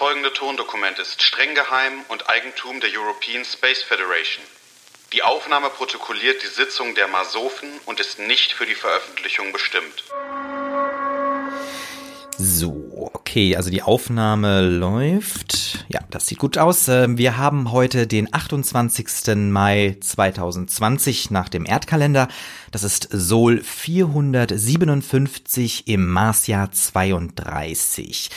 folgende Tondokument ist streng geheim und Eigentum der European Space Federation. Die Aufnahme protokolliert die Sitzung der Masofen und ist nicht für die Veröffentlichung bestimmt. So, okay, also die Aufnahme läuft. Ja, das sieht gut aus. Ähm, wir haben heute den 28. Mai 2020 nach dem Erdkalender. Das ist Sol 457 im Marsjahr 32.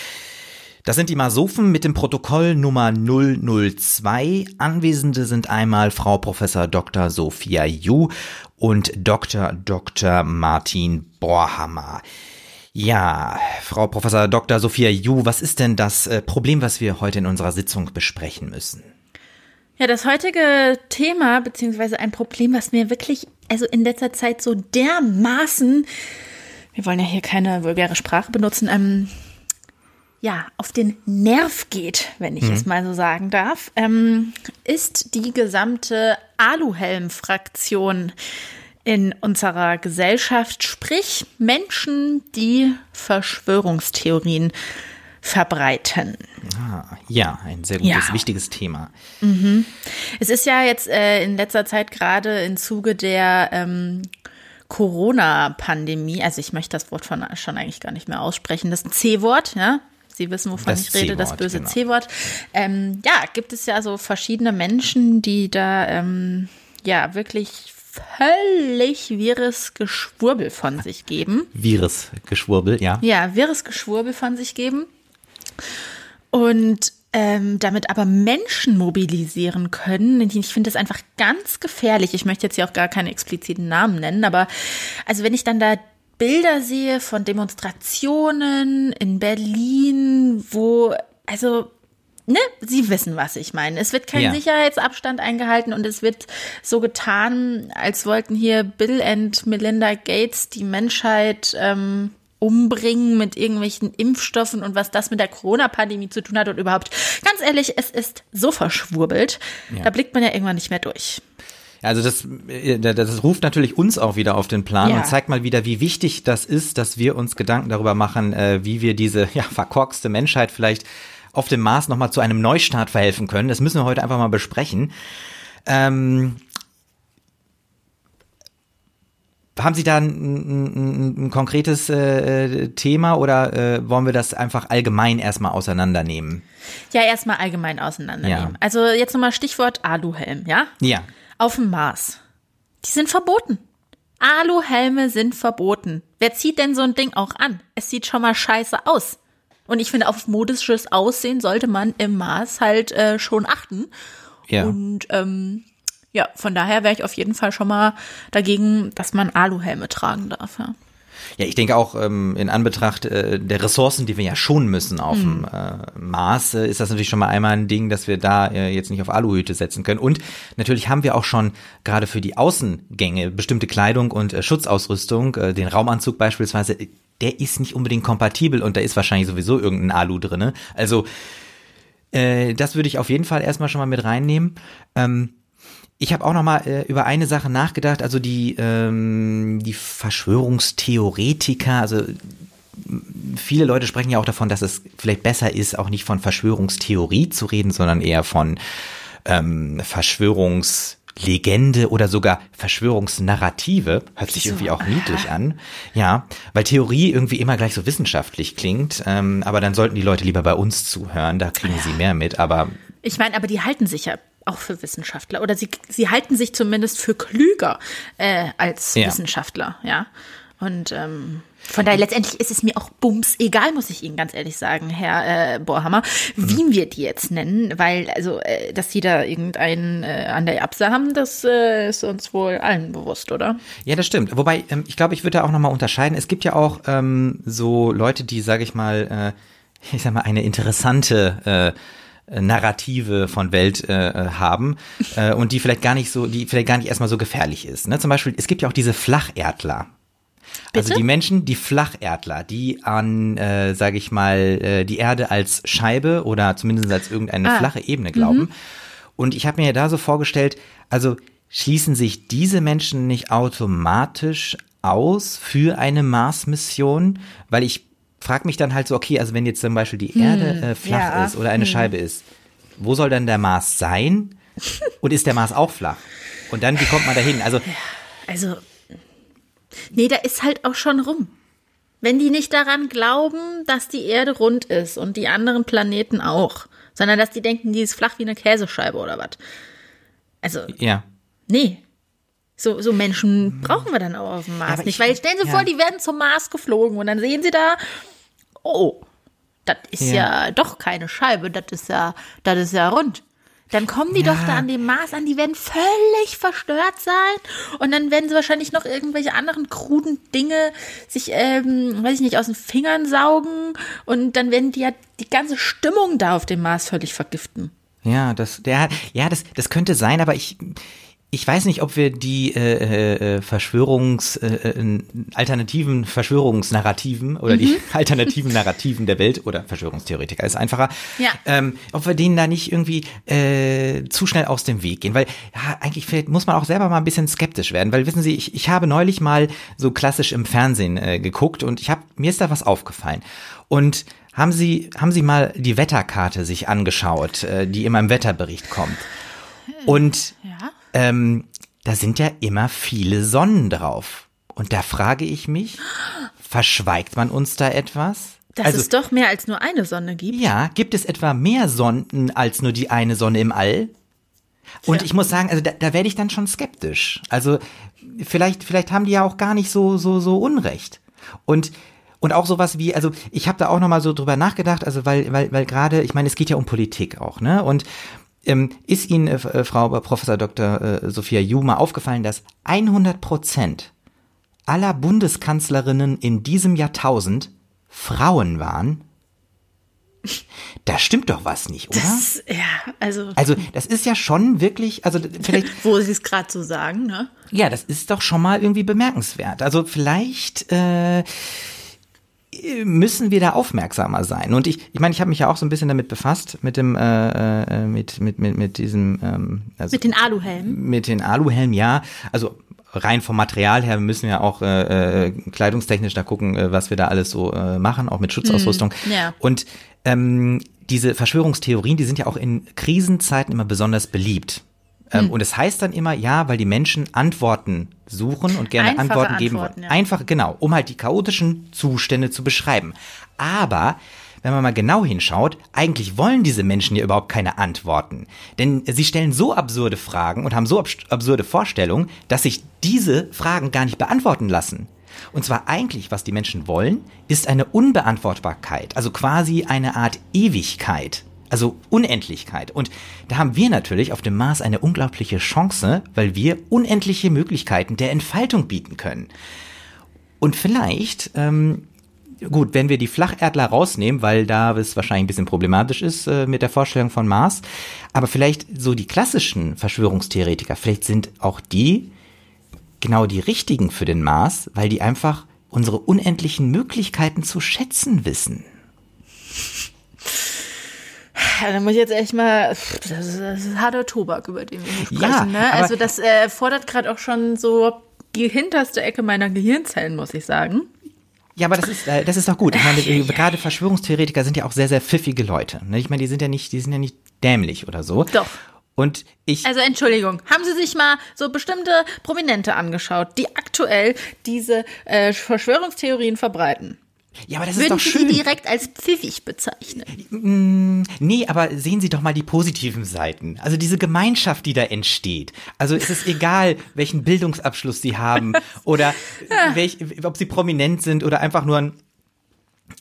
Das sind die Masofen mit dem Protokoll Nummer 002. Anwesende sind einmal Frau Professor Dr. Sophia Ju und Dr. Dr. Martin Borhammer. Ja, Frau Professor Dr. Sophia Ju, was ist denn das äh, Problem, was wir heute in unserer Sitzung besprechen müssen? Ja, das heutige Thema, beziehungsweise ein Problem, was mir wirklich, also in letzter Zeit so dermaßen, wir wollen ja hier keine vulgäre Sprache benutzen, ähm, ja, auf den Nerv geht, wenn ich mhm. es mal so sagen darf, ähm, ist die gesamte Aluhelm-Fraktion in unserer Gesellschaft, sprich Menschen, die Verschwörungstheorien verbreiten. Ah, ja, ein sehr gutes, ja. wichtiges Thema. Mhm. Es ist ja jetzt äh, in letzter Zeit gerade im Zuge der ähm, Corona-Pandemie, also ich möchte das Wort von, schon eigentlich gar nicht mehr aussprechen, das ist ein C-Wort, ja, Sie wissen, wovon das ich rede, das böse genau. C-Wort. Ähm, ja, gibt es ja so verschiedene Menschen, die da ähm, ja wirklich völlig wirres Geschwurbel von sich geben. Wirres Geschwurbel, ja. Ja, wirres Geschwurbel von sich geben. Und ähm, damit aber Menschen mobilisieren können. Ich finde das einfach ganz gefährlich. Ich möchte jetzt hier auch gar keine expliziten Namen nennen, aber also wenn ich dann da Bilder sehe von Demonstrationen in Berlin, wo, also, ne, Sie wissen, was ich meine. Es wird kein ja. Sicherheitsabstand eingehalten und es wird so getan, als wollten hier Bill und Melinda Gates die Menschheit ähm, umbringen mit irgendwelchen Impfstoffen und was das mit der Corona-Pandemie zu tun hat und überhaupt. Ganz ehrlich, es ist so verschwurbelt, ja. da blickt man ja irgendwann nicht mehr durch. Also das, äh, das ruft natürlich uns auch wieder auf den Plan ja. und zeigt mal wieder, wie wichtig das ist, dass wir uns Gedanken darüber machen, äh, wie wir diese ja, verkorkste Menschheit vielleicht auf dem Mars nochmal zu einem Neustart verhelfen können. Das müssen wir heute einfach mal besprechen. Ähm, haben Sie da ein, ein, ein konkretes äh, Thema oder äh, wollen wir das einfach allgemein erstmal auseinandernehmen? Ja, erstmal allgemein auseinandernehmen. Ja. Also jetzt nochmal Stichwort Aluhelm, ja? Ja auf dem Mars. Die sind verboten. Aluhelme sind verboten. Wer zieht denn so ein Ding auch an? Es sieht schon mal scheiße aus. Und ich finde, auf modisches Aussehen sollte man im Mars halt äh, schon achten. Ja. Und ähm, ja, von daher wäre ich auf jeden Fall schon mal dagegen, dass man Aluhelme tragen darf. Ja. Ja, ich denke auch ähm, in Anbetracht äh, der Ressourcen, die wir ja schon müssen auf dem mhm. äh, Mars, äh, ist das natürlich schon mal einmal ein Ding, dass wir da äh, jetzt nicht auf Aluhüte setzen können. Und natürlich haben wir auch schon gerade für die Außengänge bestimmte Kleidung und äh, Schutzausrüstung, äh, den Raumanzug beispielsweise, der ist nicht unbedingt kompatibel und da ist wahrscheinlich sowieso irgendein Alu drinne. Also das würde ich auf jeden Fall erstmal schon mal mit reinnehmen. Ähm, ich habe auch noch mal äh, über eine Sache nachgedacht, also die ähm, die Verschwörungstheoretiker, also viele Leute sprechen ja auch davon, dass es vielleicht besser ist, auch nicht von Verschwörungstheorie zu reden, sondern eher von ähm, Verschwörungslegende oder sogar Verschwörungsnarrative. Hört sich irgendwie auch niedlich an. Ja, weil Theorie irgendwie immer gleich so wissenschaftlich klingt. Ähm, aber dann sollten die Leute lieber bei uns zuhören, da kriegen sie mehr mit. Aber ich meine, aber die halten sich ja auch für Wissenschaftler oder sie, sie halten sich zumindest für klüger äh, als ja. Wissenschaftler, ja. Und ähm, von daher letztendlich ist es mir auch bums egal, muss ich Ihnen ganz ehrlich sagen, Herr äh, Bohrhammer, wie mhm. wir die jetzt nennen, weil also, äh, dass Sie da irgendeinen äh, an der Apse haben, das äh, ist uns wohl allen bewusst, oder? Ja, das stimmt. Wobei, ähm, ich glaube, ich würde da auch nochmal unterscheiden. Es gibt ja auch ähm, so Leute, die, sage ich mal, äh, ich sag mal, eine interessante äh, Narrative von Welt äh, äh, haben äh, und die vielleicht gar nicht so, die vielleicht gar nicht erstmal so gefährlich ist. Ne? Zum Beispiel, es gibt ja auch diese Flacherdler. Also Bitte? die Menschen, die Flacherdler, die an, äh, sage ich mal, äh, die Erde als Scheibe oder zumindest als irgendeine ah. flache Ebene glauben. Mhm. Und ich habe mir ja da so vorgestellt, also schließen sich diese Menschen nicht automatisch aus für eine Mars-Mission, weil ich frage mich dann halt so, okay, also wenn jetzt zum Beispiel die Erde äh, flach ja. ist oder eine Scheibe ist, wo soll dann der Mars sein? Und ist der Mars auch flach? Und dann, wie kommt man dahin? Also, Also, nee, da ist halt auch schon rum. Wenn die nicht daran glauben, dass die Erde rund ist und die anderen Planeten auch, sondern dass die denken, die ist flach wie eine Käsescheibe oder was. Also, ja. nee. So, so Menschen brauchen wir dann auch auf dem Mars aber nicht. ich- Weil stellen Sie ja. vor, die werden zum Mars geflogen und dann sehen Sie da, oh, das ist ja. Ja. doch keine Scheibe, das ist ja, das ist ja rund. Dann kommen die Ja. doch da an dem Mars an, die werden völlig verstört sein und dann werden sie wahrscheinlich noch irgendwelche anderen kruden Dinge sich, ähm, weiß ich nicht, aus den Fingern saugen und dann werden die ja die ganze Stimmung da auf dem Mars völlig vergiften. Ja, das, der, ja, das, das könnte sein, aber ich, ich weiß nicht, ob wir die äh, äh, Verschwörungs, äh, äh, alternativen Verschwörungsnarrativen oder die alternativen Narrativen der Welt oder Verschwörungstheoretiker ist einfacher, Ja. ähm, ob wir denen da nicht irgendwie äh, zu schnell aus dem Weg gehen, weil ja, eigentlich muss man auch selber mal ein bisschen skeptisch werden, weil wissen Sie, ich, ich habe neulich mal so klassisch im Fernsehen äh, geguckt und ich habe mir ist da was aufgefallen und haben Sie haben Sie mal die Wetterkarte sich angeschaut, äh, die immer im Wetterbericht kommt und Ja. Ähm, da sind ja immer viele Sonnen drauf. Und da frage ich mich, verschweigt man uns da etwas? Dass also, es doch mehr als nur eine Sonne gibt. ja, gibt es etwa mehr Sonnen als nur die eine Sonne im All? Und Tja. ich muss sagen, also da, da werde ich dann schon skeptisch. Also vielleicht, vielleicht haben die ja auch gar nicht so, so, so Unrecht. Und und auch sowas wie, also ich habe da auch noch mal so drüber nachgedacht, also weil, weil, weil gerade, ich meine, es geht ja um Politik auch, ne? Und ähm, ist Ihnen, äh, äh, Frau Professor Dr. Äh, Sophia Juma, aufgefallen, dass 100 Prozent aller Bundeskanzlerinnen in diesem Jahrtausend Frauen waren? Da stimmt doch was nicht, oder? Das, ja, also, Also das ist ja schon wirklich, also vielleicht, wo sie es gerade so sagen, ne? ja, das ist doch schon mal irgendwie bemerkenswert. Also vielleicht äh, müssen wir da aufmerksamer sein. Und ich, ich meine, ich habe mich ja auch so ein bisschen damit befasst mit dem, äh, äh, mit mit mit mit diesem, ähm, also Mit den Aluhelmen. mit den Aluhelmen, ja. Also rein vom Material her müssen wir auch äh, äh, kleidungstechnisch da gucken, äh, was wir da alles so äh, machen, auch mit Schutzausrüstung. ja. Und ähm, diese Verschwörungstheorien, die sind ja auch in Krisenzeiten immer besonders beliebt. Ähm, Und es heißt dann immer, ja, weil die Menschen Antworten suchen und gerne Einfache Antworten geben Antworten, wollen. ja. Einfach, genau, um halt die chaotischen Zustände zu beschreiben. Aber wenn man mal genau hinschaut, eigentlich wollen diese Menschen ja überhaupt keine Antworten. Denn sie stellen so absurde Fragen und haben so abs- absurde Vorstellungen, dass sich diese Fragen gar nicht beantworten lassen. Und zwar eigentlich, was die Menschen wollen, ist eine Unbeantwortbarkeit, also quasi eine Art Ewigkeit, also Unendlichkeit. Und da haben wir natürlich auf dem Mars eine unglaubliche Chance, weil wir unendliche Möglichkeiten der Entfaltung bieten können. Und vielleicht, ähm, gut, wenn wir die Flacherdler rausnehmen, weil da es wahrscheinlich ein bisschen problematisch ist äh, mit der Vorstellung von Mars, aber vielleicht so die klassischen Verschwörungstheoretiker, vielleicht sind auch die genau die richtigen für den Mars, weil die einfach unsere unendlichen Möglichkeiten zu schätzen wissen. Ja, da muss ich jetzt echt mal, das ist, das ist harter Tobak, über den wir hier sprechen. Ja, ne? Also das äh, fordert gerade auch schon so die hinterste Ecke meiner Gehirnzellen, muss ich sagen. Ja, aber das ist, äh, das ist doch gut. Ich meine, äh, gerade Verschwörungstheoretiker sind ja auch sehr, sehr pfiffige Leute. Ne? Ich meine, die sind ja nicht, die sind ja nicht dämlich oder so. Doch. Und ich, Also Entschuldigung, haben Sie sich mal so bestimmte Prominente angeschaut, die aktuell diese äh, Verschwörungstheorien verbreiten? Ja, aber das ist Würden doch Sie schön. die direkt als pfiffig bezeichnen? Nee, aber sehen Sie doch mal die positiven Seiten. Also diese Gemeinschaft, die da entsteht. Also es ist egal, welchen Bildungsabschluss Sie haben oder welch, ob Sie prominent sind oder einfach nur ein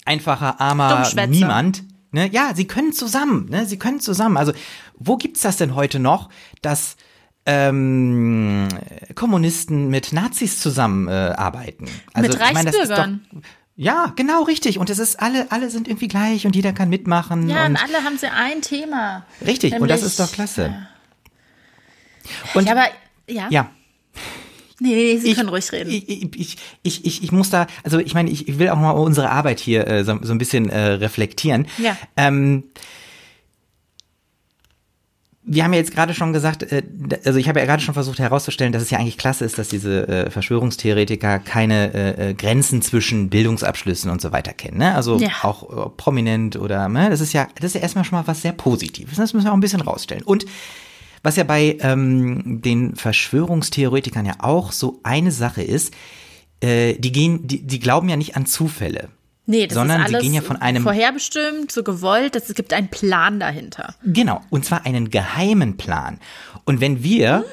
einfacher, armer. Niemand. Ne? Ja, Sie können zusammen. Ne? Sie können zusammen. Also wo gibt's das denn heute noch, dass ähm, Kommunisten mit Nazis zusammenarbeiten? Äh, also, Mit ich meine, Ja, genau, richtig. Und es ist alle, alle sind irgendwie gleich und jeder kann mitmachen. Ja, und und alle haben sie ein Thema. Richtig, und das Nämlich- ist doch klasse. Und Ja, aber ja. ja, Nee, nee, Sie ich, können ruhig reden. Ich, ich, ich, ich, ich muss da, also ich meine, ich will auch mal unsere Arbeit hier äh, so, so ein bisschen äh, reflektieren. Ja. Ähm, wir haben ja jetzt gerade schon gesagt, äh, also ich habe ja gerade schon versucht herauszustellen, dass es ja eigentlich klasse ist, dass diese äh, Verschwörungstheoretiker keine äh, Grenzen zwischen Bildungsabschlüssen und so weiter kennen. Ne? Also ja. auch prominent oder, ne? das ist ja, das ist ja erstmal schon mal was sehr Positives. Das müssen wir auch ein bisschen rausstellen. Und was ja bei ähm, den Verschwörungstheoretikern ja auch so eine Sache ist, äh, die gehen, die, die glauben ja nicht an Zufälle. Nee, das sondern ist alles sie gehen ja von einem vorherbestimmt, so gewollt, es gibt einen Plan dahinter. Genau, und zwar einen geheimen Plan. Und wenn wir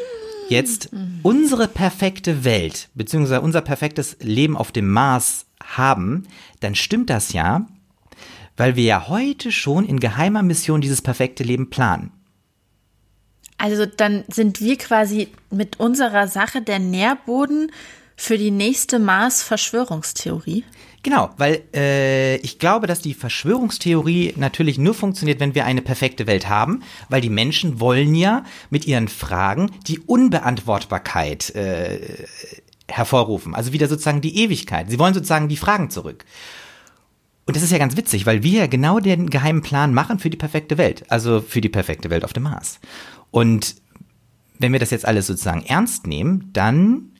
jetzt unsere perfekte Welt beziehungsweise unser perfektes Leben auf dem Mars haben, dann stimmt das ja, weil wir ja heute schon in geheimer Mission dieses perfekte Leben planen. Also dann sind wir quasi mit unserer Sache der Nährboden für die nächste Mars-Verschwörungstheorie. Genau, weil äh, ich glaube, dass die Verschwörungstheorie natürlich nur funktioniert, wenn wir eine perfekte Welt haben, weil die Menschen wollen ja mit ihren Fragen die Unbeantwortbarkeit äh, hervorrufen, also wieder sozusagen die Ewigkeit. Sie wollen sozusagen die Fragen zurück. Und das ist ja ganz witzig, weil wir ja genau den geheimen Plan machen für die perfekte Welt, also für die perfekte Welt auf dem Mars. Und wenn wir das jetzt alles sozusagen ernst nehmen, dann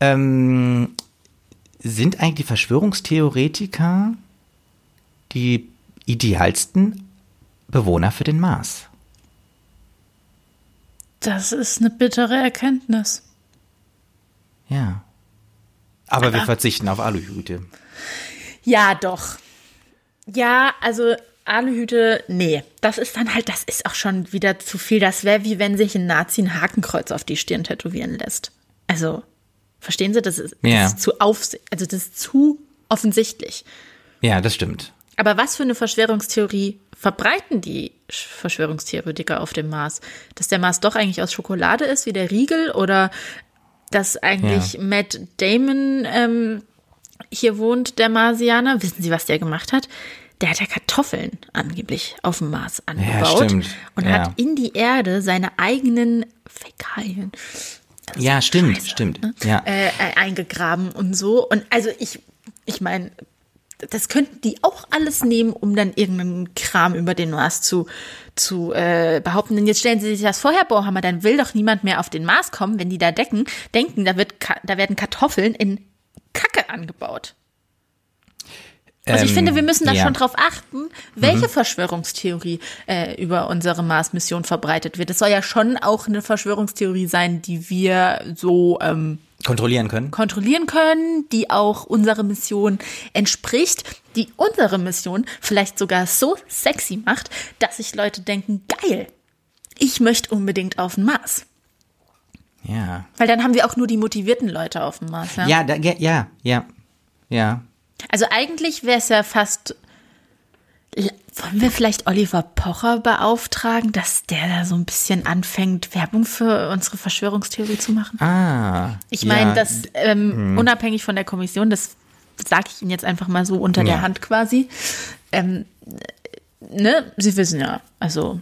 ähm, sind eigentlich die Verschwörungstheoretiker die idealsten Bewohner für den Mars? Das ist eine bittere Erkenntnis. Ja. Aber, Aber wir verzichten auf Aluhüte. Ja, doch. Ja, also Aluhüte, nee. Das ist dann halt, das ist auch schon wieder zu viel. Das wäre wie wenn sich ein Nazi ein Hakenkreuz auf die Stirn tätowieren lässt. Also, Verstehen Sie? Das ist, ja. das ist zu auf, also das ist zu offensichtlich. Ja, das stimmt. Aber was für eine Verschwörungstheorie verbreiten die Verschwörungstheoretiker auf dem Mars? Dass der Mars doch eigentlich aus Schokolade ist, wie der Riegel, oder dass eigentlich ja. Matt Damon ähm, hier wohnt, der Marsianer. Wissen Sie, was der gemacht hat? Der hat ja Kartoffeln angeblich auf dem Mars angebaut ja, und ja. hat in die Erde seine eigenen Fäkalien ja, stimmt, Scheiße, stimmt. Ne? Ja. Äh, äh, eingegraben und so. Und also ich, ich meine, das könnten die auch alles nehmen, um dann irgendeinen Kram über den Mars zu, zu äh, behaupten. Denn jetzt stellen Sie sich das vorher, Bohrhammer, dann will doch niemand mehr auf den Mars kommen, wenn die da decken, denken, da, wird, da werden Kartoffeln in Kacke angebaut. Also ich ähm, finde, wir müssen da ja. schon drauf achten, welche mhm. Verschwörungstheorie äh, über unsere Mars-Mission verbreitet wird. Es soll ja schon auch eine Verschwörungstheorie sein, die wir so ähm, kontrollieren können. Kontrollieren können, die auch unserer Mission entspricht, die unsere Mission vielleicht sogar so sexy macht, dass sich Leute denken, geil, ich möchte unbedingt auf den Mars. Ja. Weil dann haben wir auch nur die motivierten Leute auf dem Mars. Ja, ja, da, ja, ja, ja. Also eigentlich wäre es ja fast. Wollen wir vielleicht Oliver Pocher beauftragen, dass der da so ein bisschen anfängt, Werbung für unsere Verschwörungstheorie zu machen? Ah. Ich meine, ja. das ähm, hm. unabhängig von der Kommission, das sage ich Ihnen jetzt einfach mal so unter ja. der Hand quasi. Ähm, ne, Sie wissen ja, also.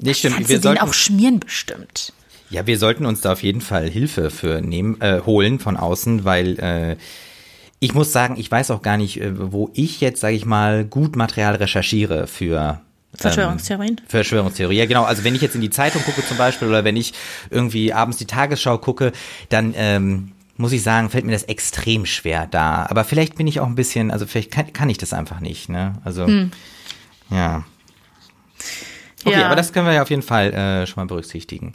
Nee, stimmt. Kannst wir den auch schmieren bestimmt. Ja, wir sollten uns da auf jeden Fall Hilfe für nehmen, äh, holen von außen, weil äh, ich muss sagen, ich weiß auch gar nicht, äh, wo ich jetzt, sage ich mal, gut Material recherchiere für Verschwörungstheorien? Ähm, Verschwörungstheorie, ja genau. Also wenn ich jetzt in die Zeitung gucke zum Beispiel oder wenn ich irgendwie abends die Tagesschau gucke, dann ähm, muss ich sagen, fällt mir das extrem schwer da. Aber vielleicht bin ich auch ein bisschen, also vielleicht kann, kann ich das einfach nicht. Ne? Also hm. ja. Okay, ja. aber das können wir ja auf jeden Fall äh, schon mal berücksichtigen.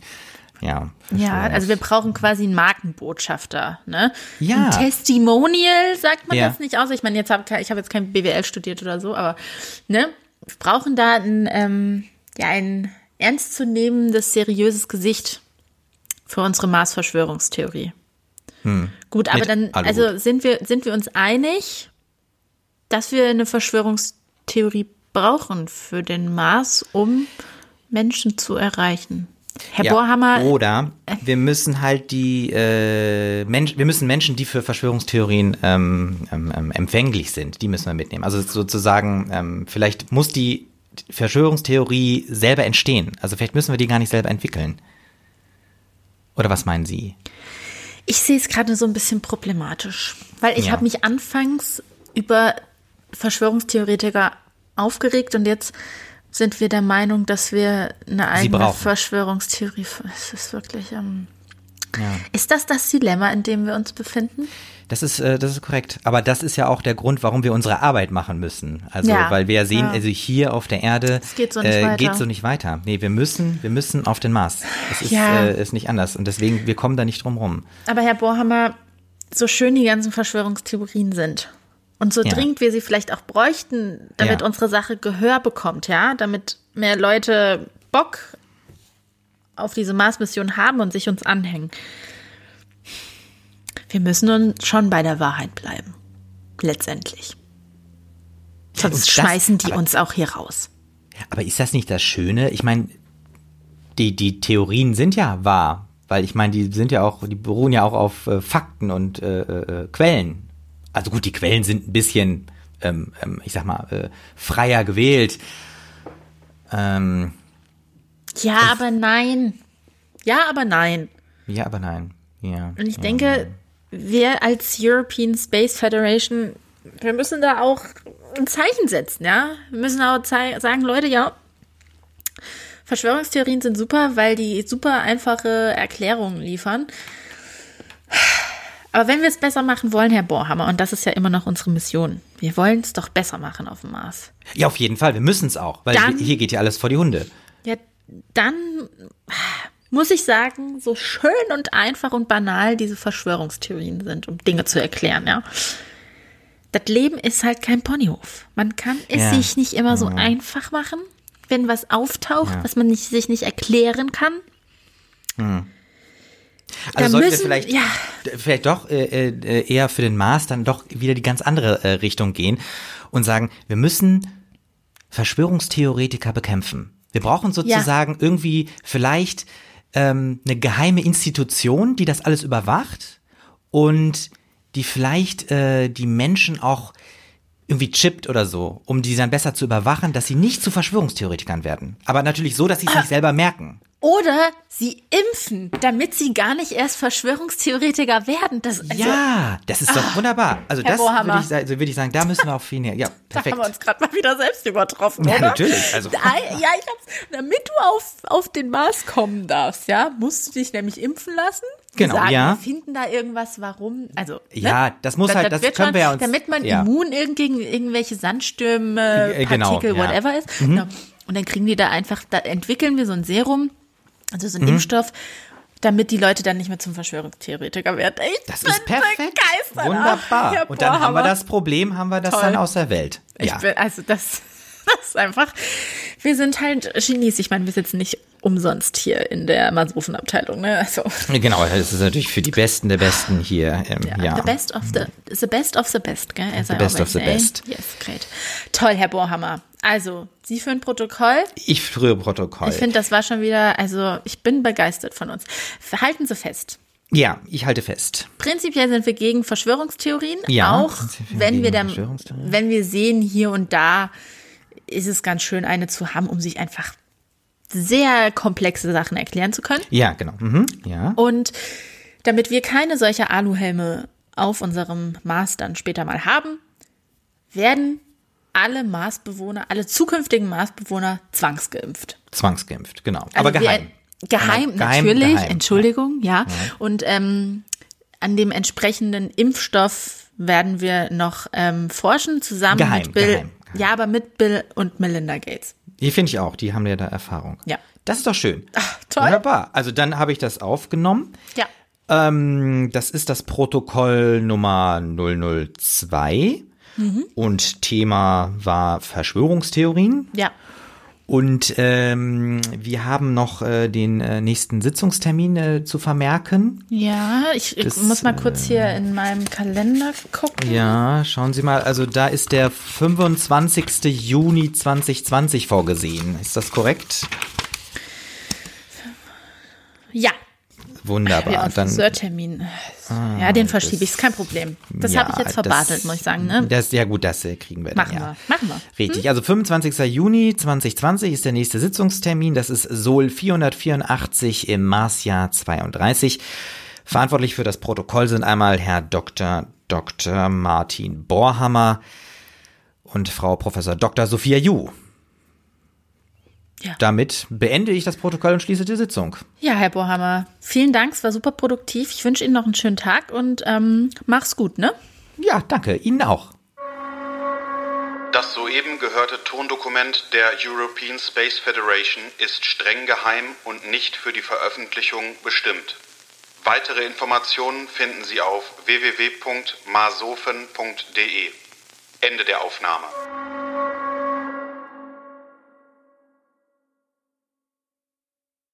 Ja. Ja, also wir brauchen quasi einen Markenbotschafter, ne? Ja. Ein Testimonial sagt man ja. das nicht aus. Ich meine, jetzt habe ich habe jetzt kein BWL studiert oder so, aber ne, wir brauchen da ein ähm, ja ein ernstzunehmendes seriöses Gesicht für unsere Mars-Verschwörungstheorie. Hm. Gut, aber Mit dann also sind wir sind wir uns einig, dass wir eine Verschwörungstheorie brauchen für den Mars, um Menschen zu erreichen. Herr ja, Bohrhammer. Oder wir müssen halt die äh, Mensch, wir müssen Menschen, die für Verschwörungstheorien ähm, ähm, ähm, empfänglich sind, die müssen wir mitnehmen. Also sozusagen, ähm, vielleicht muss die Verschwörungstheorie selber entstehen. Also vielleicht müssen wir die gar nicht selber entwickeln. Oder was meinen Sie? Ich sehe es gerade so ein bisschen problematisch, weil ich ja. habe mich anfangs über Verschwörungstheoretiker aufgeregt und jetzt sind wir der Meinung, dass wir eine eigene. Verschwörungstheorie. Es ist wirklich. Ähm, Ja. Ist das das Dilemma, in dem wir uns befinden? Das ist, äh, das ist korrekt. Aber das ist ja auch der Grund, warum wir unsere Arbeit machen müssen. Also, Ja. weil wir ja sehen, Ja. also hier auf der Erde Es geht so nicht äh, weiter. geht so nicht weiter. Nee, wir müssen, wir müssen auf den Mars. Es ist, Ja. äh, ist nicht anders. Und deswegen, wir kommen da nicht drum rum. Aber Herr Bohrhammer, so schön die ganzen Verschwörungstheorien sind und so Ja. dringend wir sie vielleicht auch bräuchten, damit Ja. unsere Sache Gehör bekommt, ja, damit mehr Leute Bock auf diese Mars-Mission haben und sich uns anhängen. Wir müssen uns schon bei der Wahrheit bleiben. Letztendlich. Sonst das- schmeißen die aber- uns auch hier raus. Aber ist das nicht das Schöne? Ich meine, die, die Theorien sind ja wahr. Weil ich meine, die sind ja auch, die beruhen ja auch auf äh, Fakten und äh, äh, Quellen. Also gut, die Quellen sind ein bisschen, ähm, ähm, ich sag mal, äh, freier gewählt. Ähm, Ja, aber nein. Ja, aber nein. ja, aber nein. Ja. Und ich ja. denke, wir als European Space Federation, wir müssen da auch ein Zeichen setzen, ja. Wir müssen auch sagen, Leute, ja, Verschwörungstheorien sind super, weil die super einfache Erklärungen liefern. Aber wenn wir es besser machen wollen, Herr Bohrhammer, und das ist ja immer noch unsere Mission, wir wollen es doch besser machen auf dem Mars. Ja, auf jeden Fall. Wir müssen es auch, weil Dann- hier geht ja alles vor die Hunde. Ja, dann muss ich sagen, so schön und einfach und banal diese Verschwörungstheorien sind, um Dinge zu erklären, ja. Das Leben ist halt kein Ponyhof. Man kann es Ja. sich nicht immer so einfach machen, wenn was auftaucht, was man nicht, sich nicht erklären kann. Da Also sollten wir müssen- vielleicht, ja. vielleicht doch äh, äh, eher für den Mars dann doch wieder die ganz andere äh, Richtung gehen und sagen, wir müssen Verschwörungstheoretiker bekämpfen. Wir brauchen sozusagen irgendwie vielleicht ähm, eine geheime Institution, die das alles überwacht und die vielleicht äh, die Menschen auch irgendwie chippt oder so, um die dann besser zu überwachen, dass sie nicht zu Verschwörungstheoretikern werden. Aber natürlich so, dass sie es Ah. nicht selber merken. Oder sie impfen, damit sie gar nicht erst Verschwörungstheoretiker werden. Das, also, ja, das ist doch wunderbar. Also Herr das würde ich, also würde ich sagen, da müssen wir auf viel näher. Ja, Da perfekt. haben wir uns gerade mal wieder selbst übertroffen, Ja, oder? natürlich, also- Da, ja, ich hab's. Damit du auf, auf den Mars kommen darfst, ja, musst du dich nämlich impfen lassen. Genau, sagen, ja. Wir finden da irgendwas, warum. Also, Ja, das muss halt- das wird können schon, wir ja uns- Damit man ja. immun irgend- gegen irgendwelche Sandstürme, Äh, genau, Partikel, ja. Mhm. whatever ist. Genau. Und dann kriegen die da einfach, da entwickeln wir so ein Serum, also so ein Mhm. Impfstoff, damit die Leute dann nicht mehr zum Verschwörungstheoretiker werden. Ich Das ist perfekt. Wunderbar. Herr Und dann haben wir das Problem, haben wir das Toll. dann aus der Welt. Ich Ja. bin, also das, das ist einfach, wir sind halt Genies. Ich meine, wir sitzen nicht umsonst hier in der Masofenabteilung, ne? Also, Genau, das ist natürlich für die Besten der Besten hier. Ähm, ja, ja. the best of the, the best of the best, gell? As The I best of the say. best. Yes, great. Toll, Herr Bohrhammer. Also, Sie für ein Protokoll. Ich führe Protokoll. Ich finde, das war schon wieder, also, ich bin begeistert von uns. Halten Sie fest. ja, ich halte fest. Prinzipiell sind wir gegen Verschwörungstheorien, Ja, auch wenn wir, dann, Verschwörungstheorien. wenn wir sehen, hier und da ist es ganz schön, eine zu haben, um sich einfach sehr komplexe Sachen erklären zu können. Ja, genau. Mhm. Ja. Und damit wir keine solcher Aluhelme auf unserem Mars dann später mal haben, werden alle Marsbewohner, alle zukünftigen Marsbewohner zwangsgeimpft. Zwangsgeimpft, genau. Also Aber geheim. Geheim, Geheim, natürlich, geheim. Entschuldigung, ja. Und ähm, an dem entsprechenden Impfstoff werden wir noch ähm, forschen, zusammen Geheim, mit Bill. geheim. Ja, aber mit Bill und Melinda Gates. Die finde ich auch, die haben ja da Erfahrung. Ja. Das ist doch schön. Ach, toll. Wunderbar. Also dann habe ich das aufgenommen. Ja. Ähm, das ist das Protokoll Nummer 002. Mhm. Und Thema war Verschwörungstheorien. Ja. Und ähm, wir haben noch äh, den äh, nächsten Sitzungstermin äh, zu vermerken. Ja, ich, ich Das, muss mal kurz hier in meinem Kalender gucken. Ja, schauen Sie mal, also da ist der 25. Juni 2020 vorgesehen. Ist das korrekt? Ja. Wunderbar. Ja, dann, Ah, Friseurtermin. Ja, den verschiebe ich, ist kein Problem. Das Ja, habe ich jetzt verbartelt, das- muss ich sagen. Ne? Das, ja gut, das äh, kriegen wir Machen dann, ja. wir, machen wir. Richtig, also 25. Juni 2020 ist der nächste Sitzungstermin. Das ist Sol 484 im Marsjahr 32. Verantwortlich für das Protokoll sind einmal Herr Dr. Dr. Martin Bohrhammer und Frau Professor Dr. Sophia Ju. Ja. damit beende ich das Protokoll und schließe die Sitzung. Ja, Herr Bohammer, vielen Dank, es war super produktiv. Ich wünsche Ihnen noch einen schönen Tag und ähm, mach's gut, ne? Ja, danke, Ihnen auch. Das soeben gehörte Tondokument der European Space Federation ist streng geheim und nicht für die Veröffentlichung bestimmt. Weitere Informationen finden Sie auf www.masofen.de. Ende der Aufnahme.